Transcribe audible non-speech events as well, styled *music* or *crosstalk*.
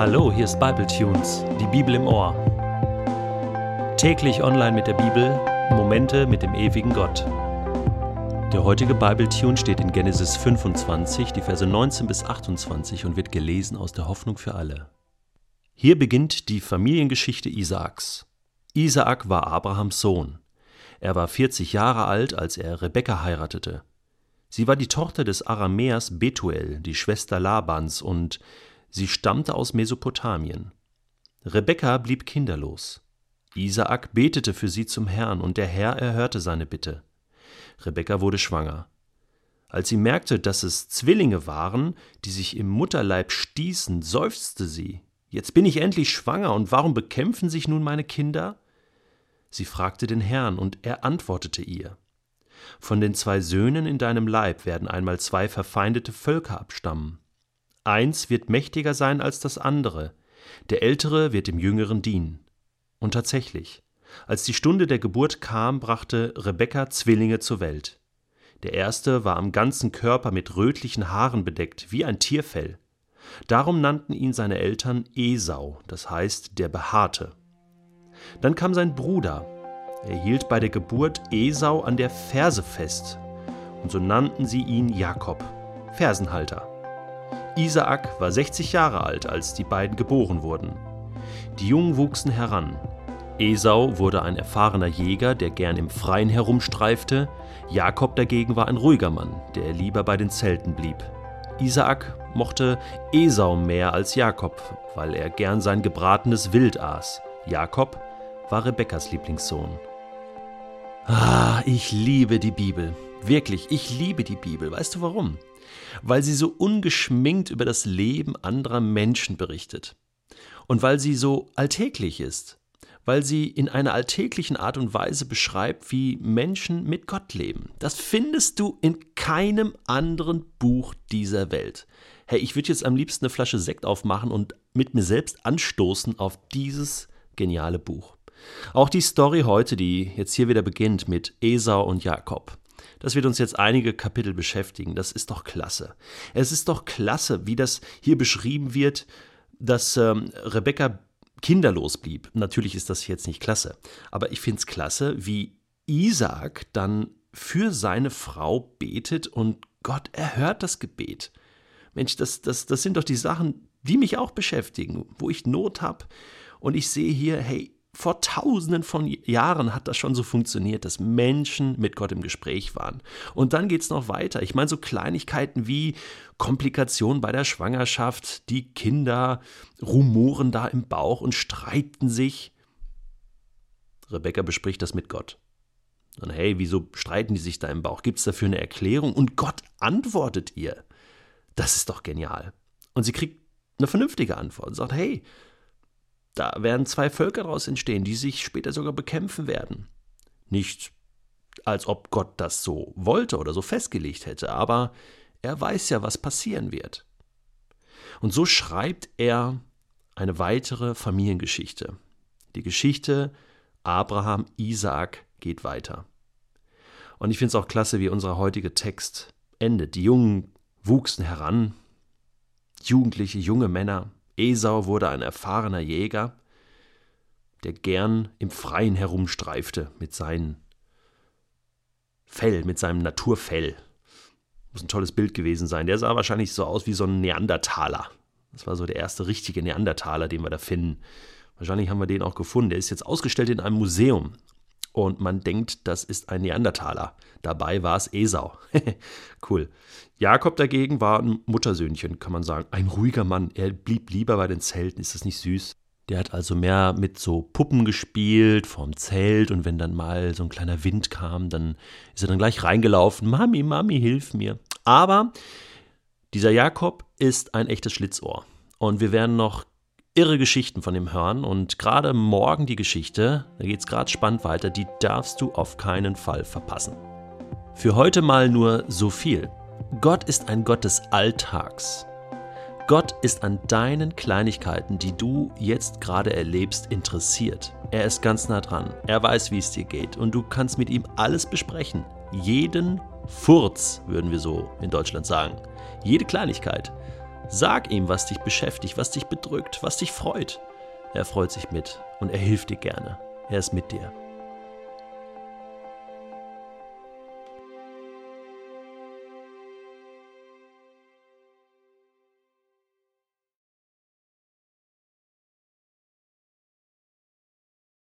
Hallo, hier ist Bible Tunes, die Bibel im Ohr. Täglich online mit der Bibel, Momente mit dem ewigen Gott. Der heutige Bible Tune steht in Genesis 25, die Verse 19 bis 28 und wird gelesen aus der Hoffnung für alle. Hier beginnt die Familiengeschichte Isaaks. Isaak war Abrahams Sohn. Er war 40 Jahre alt, als er Rebekka heiratete. Sie war die Tochter des Aramäers Betuel, die Schwester Labans, und Sie stammte aus Mesopotamien. Rebekka blieb kinderlos. Isaak betete für sie zum Herrn, und der Herr erhörte seine Bitte. Rebekka wurde schwanger. Als sie merkte, dass es Zwillinge waren, die sich im Mutterleib stießen, seufzte sie. Jetzt bin ich endlich schwanger, und warum bekämpfen sich nun meine Kinder? Sie fragte den Herrn, und er antwortete ihr. Von den zwei Söhnen in deinem Leib werden einmal zwei verfeindete Völker abstammen. Eins wird mächtiger sein als das andere, der Ältere wird dem Jüngeren dienen. Und tatsächlich, als die Stunde der Geburt kam, brachte Rebekka Zwillinge zur Welt. Der erste war am ganzen Körper mit rötlichen Haaren bedeckt, wie ein Tierfell. Darum nannten ihn seine Eltern Esau, das heißt der Behaarte. Dann kam sein Bruder. Er hielt bei der Geburt Esau an der Ferse fest, und so nannten sie ihn Jakob, Fersenhalter. Isaak war 60 Jahre alt, als die beiden geboren wurden. Die Jungen wuchsen heran. Esau wurde ein erfahrener Jäger, der gern im Freien herumstreifte. Jakob dagegen war ein ruhiger Mann, der lieber bei den Zelten blieb. Isaak mochte Esau mehr als Jakob, weil er gern sein gebratenes Wild aß. Jakob war Rebekkas Lieblingssohn. Ah, ich liebe die Bibel. Wirklich, ich liebe die Bibel. Weißt du warum? Weil sie so ungeschminkt über das Leben anderer Menschen berichtet und weil sie so alltäglich ist, weil sie in einer alltäglichen Art und Weise beschreibt, wie Menschen mit Gott leben. Das findest du in keinem anderen Buch dieser Welt. Hey, ich würde jetzt am liebsten eine Flasche Sekt aufmachen und mit mir selbst anstoßen auf dieses geniale Buch. Auch die Story heute, die jetzt hier wieder beginnt mit Esau und Jakob. Das wird uns jetzt einige Kapitel beschäftigen. Das ist doch klasse. Es ist doch klasse, wie das hier beschrieben wird, dass ähm, Rebecca kinderlos blieb. Natürlich ist das jetzt nicht klasse, aber ich finde es klasse, wie Isaac dann für seine Frau betet und Gott erhört das Gebet. Mensch, das, das, das sind doch die Sachen, die mich auch beschäftigen, wo ich Not habe. Und ich sehe hier, hey, vor tausenden von Jahren hat das schon so funktioniert, dass Menschen mit Gott im Gespräch waren. Und dann geht es noch weiter. Ich meine, so Kleinigkeiten wie Komplikationen bei der Schwangerschaft, die Kinder rumoren da im Bauch und streiten sich. Rebecca bespricht das mit Gott. Und hey, wieso streiten die sich da im Bauch? Gibt es dafür eine Erklärung? Und Gott antwortet ihr. Das ist doch genial. Und sie kriegt eine vernünftige Antwort und sagt, hey, da werden zwei Völker daraus entstehen, die sich später sogar bekämpfen werden. Nicht als ob Gott das so wollte oder so festgelegt hätte, aber er weiß ja, was passieren wird. Und so schreibt er eine weitere Familiengeschichte. Die Geschichte Abraham, Isaak geht weiter. Und ich finde es auch klasse, wie unser heutiger Text endet. Die Jungen wuchsen heran, Jugendliche, junge Männer, Esau wurde ein erfahrener Jäger, der gern im Freien herumstreifte mit seinem Fell, mit seinem Naturfell. Muss ein tolles Bild gewesen sein. Der sah wahrscheinlich so aus wie so ein Neandertaler. Das war so der erste richtige Neandertaler, den wir da finden. Wahrscheinlich haben wir den auch gefunden. Der ist jetzt ausgestellt in einem Museum. Und man denkt, das ist ein Neandertaler. Dabei war es Esau. *laughs* cool. Jakob dagegen war ein Muttersöhnchen, kann man sagen. Ein ruhiger Mann. Er blieb lieber bei den Zelten. Ist das nicht süß? Der hat also mehr mit so Puppen gespielt vorm Zelt und wenn dann mal so ein kleiner Wind kam, dann ist er dann gleich reingelaufen. Mami, Mami, hilf mir. Aber dieser Jakob ist ein echtes Schlitzohr. Und wir werden noch irre Geschichten von ihm hören und gerade morgen die Geschichte, da geht es gerade spannend weiter, die darfst du auf keinen Fall verpassen. Für heute mal nur so viel. Gott ist ein Gott des Alltags. Gott ist an deinen Kleinigkeiten, die du jetzt gerade erlebst, interessiert. Er ist ganz nah dran. Er weiß, wie es dir geht. Und du kannst mit ihm alles besprechen. Jeden Furz, würden wir so in Deutschland sagen. Jede Kleinigkeit. Sag ihm, was dich beschäftigt, was dich bedrückt, was dich freut. Er freut sich mit und er hilft dir gerne. Er ist mit dir.